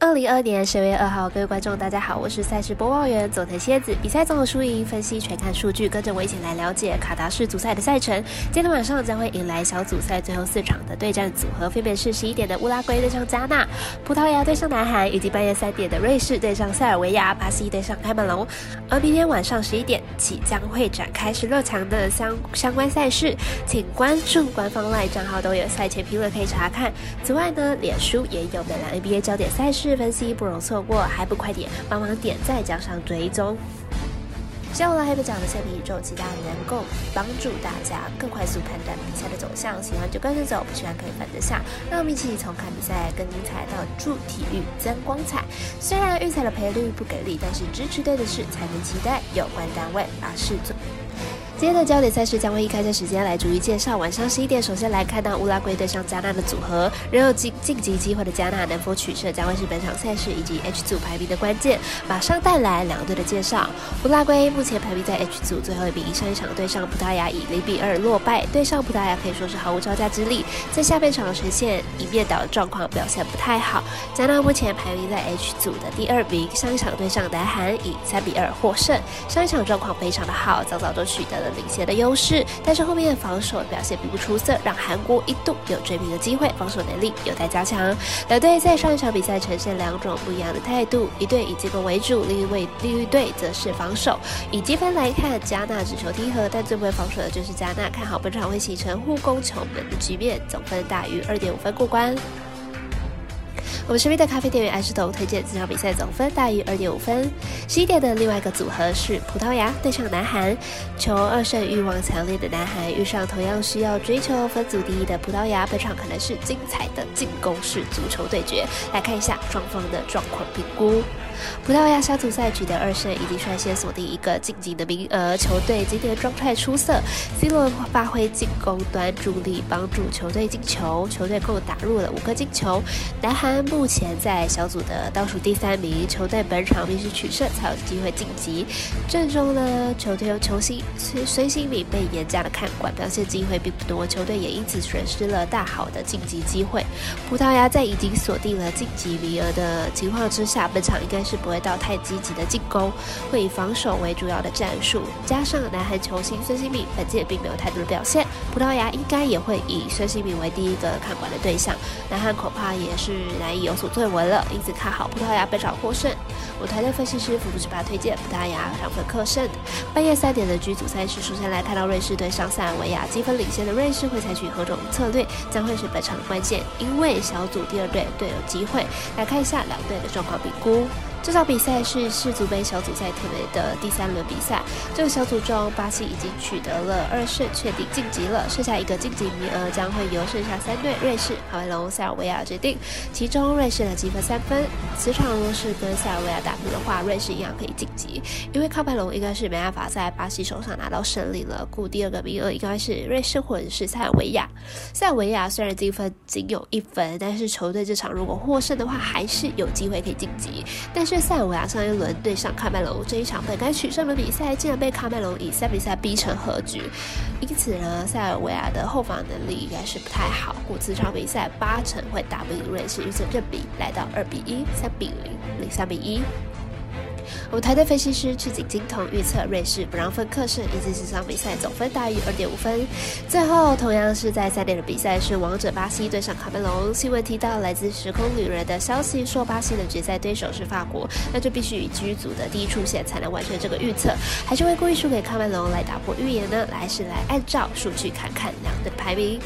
二零二年十月二号，各位观众，大家好，我是赛事播报员佐藤蝎子。比赛综合输赢分析全看数据，跟着我一起来了解卡达世足赛的赛程。今天晚上将会迎来小组赛最后四场的对战组合，分别是十一点的乌拉圭对上加纳，葡萄牙对上南韩，以及半夜三点的瑞士对上塞尔维亚，巴西对上开门龙。而明天晚上十一点起将会展开十六强的相相关赛事，请关注官方赖账号都有赛前评论可以查看。此外呢，脸书也有美兰 NBA 焦点赛事。分析不容错过，还不快点帮忙点赞加上追踪！希望黑白奖的赛比宇宙，期待能够帮助大家更快速判断比赛的走向。喜欢就跟着走，不喜欢可以反着下。让我们一起从看比赛更精彩到助体育增光彩。虽然预测的赔率不给力，但是支持对的事才能期待有关单位把事做。今天的焦点赛事将会以开赛时间来逐一介绍。晚上十一点，首先来看到乌拉圭对上加纳的组合，仍有晋晋级机会的加纳能否取胜，将会是本场赛事以及 H 组排名的关键。马上带来两队的介绍。乌拉圭目前排名在 H 组最后一名，上一场对上葡萄牙以零比二落败，对上葡萄牙可以说是毫无招架之力，在下半场呈现一面倒的状况，表现不太好。加纳目前排名在 H 组的第二名，上一场对上南韩以三比二获胜，上一场状况非常的好，早早都取得了。领先的优势，但是后面的防守表现并不出色，让韩国一度有追平的机会，防守能力有待加强。两队在上一场比赛呈现两种不一样的态度，一队以进攻为主，另一位另一队则是防守。以积分来看，加纳只求踢和，但最不会防守的就是加纳，看好本场会形成互攻球门的局面，总分大于二点五分过关。我们身边的咖啡店员爱石头推荐这场比赛总分大于二点五分。十一点的另外一个组合是葡萄牙对上南韩，求二胜欲望强烈的南韩遇上同样需要追求分组第一的葡萄牙，本场可能是精彩的进攻式足球对决。来看一下双方的状况评估。葡萄牙小组赛取得二胜，已经率先锁定一个晋级的名额。球队今天状态出色，C 罗发挥进攻端助力，帮助球队进球。球队共打入了五个进球。南韩目前在小组的倒数第三名，球队本场必须取胜才有机会晋级。阵中呢，球队有球星孙孙兴敏被严加的看管，表现机会并不多，球队也因此损失了大好的晋级机会。葡萄牙在已经锁定了晋级名额的情况之下，本场应该。是不会到太积极的进攻，会以防守为主要的战术。加上南韩球星孙兴敏本届并没有太多的表现，葡萄牙应该也会以孙兴敏为第一个看管的对象。南韩恐怕也是难以有所作为了，因此看好葡萄牙本场获胜。我团队分析师福布斯巴推荐葡萄牙两分克胜。半夜三点的剧组赛事，首先来看到瑞士对上塞尔维亚，积分领先的瑞士会采取何种策略，将会是本场的关键。因为小组第二队队有机会，来看一下两队的状况评估。这场比赛是世足杯小组赛特别的第三轮比赛。这个小组中，巴西已经取得了二胜，确定晋级了。剩下一个晋级名额将会由剩下三队——瑞士、卡梅隆、塞尔维亚决定。其中，瑞士的积分三分。此场若是跟塞尔维亚打平的话，瑞士一样可以晋级。因为卡梅隆应该是没办法在巴西手上拿到胜利了，故第二个名额应该是瑞士或者是塞尔维亚。塞尔维亚虽然积分仅有一分，但是球队这场如果获胜的话，还是有机会可以晋级。但是塞尔维亚上一轮对上卡麦隆这一场本该取胜的比赛，竟然被卡麦隆以三比三逼成和局。因此呢，塞尔维亚的后防能力应该是不太好，故此场比赛八成会打不赢瑞士，预测正比来到二比一、三比零、零三比一。我们台队分析师赤井金童预测瑞士不让分克胜，以及这场比赛总分大于二点五分。最后，同样是在三点的比赛是王者巴西对上卡梅隆。新闻提到来自时空旅人的消息说，巴西的决赛对手是法国，那就必须以居组的第一出线才能完成这个预测，还是会故意输给卡梅隆来打破预言呢？还是来按照数据看看两队的排名？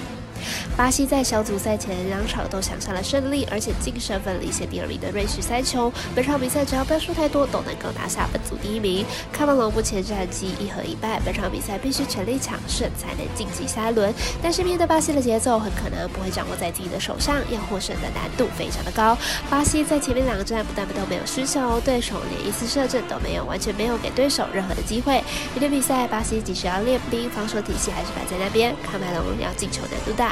巴西在小组赛前两场都抢下了胜利，而且净胜分领先第二名的瑞士三球。本场比赛只要不要输太多，都能够拿下本组第一名。卡梅隆目前战绩一和一败，本场比赛必须全力抢胜才能晋级下一轮。但是面对巴西的节奏，很可能不会掌握在自己的手上，要获胜的难度非常的高。巴西在前面两个战不但都没有失球，对手连一次射正都没有，完全没有给对手任何的机会。明天比赛，巴西即使要练兵，防守体系还是摆在那边。卡麦隆要进球难度大。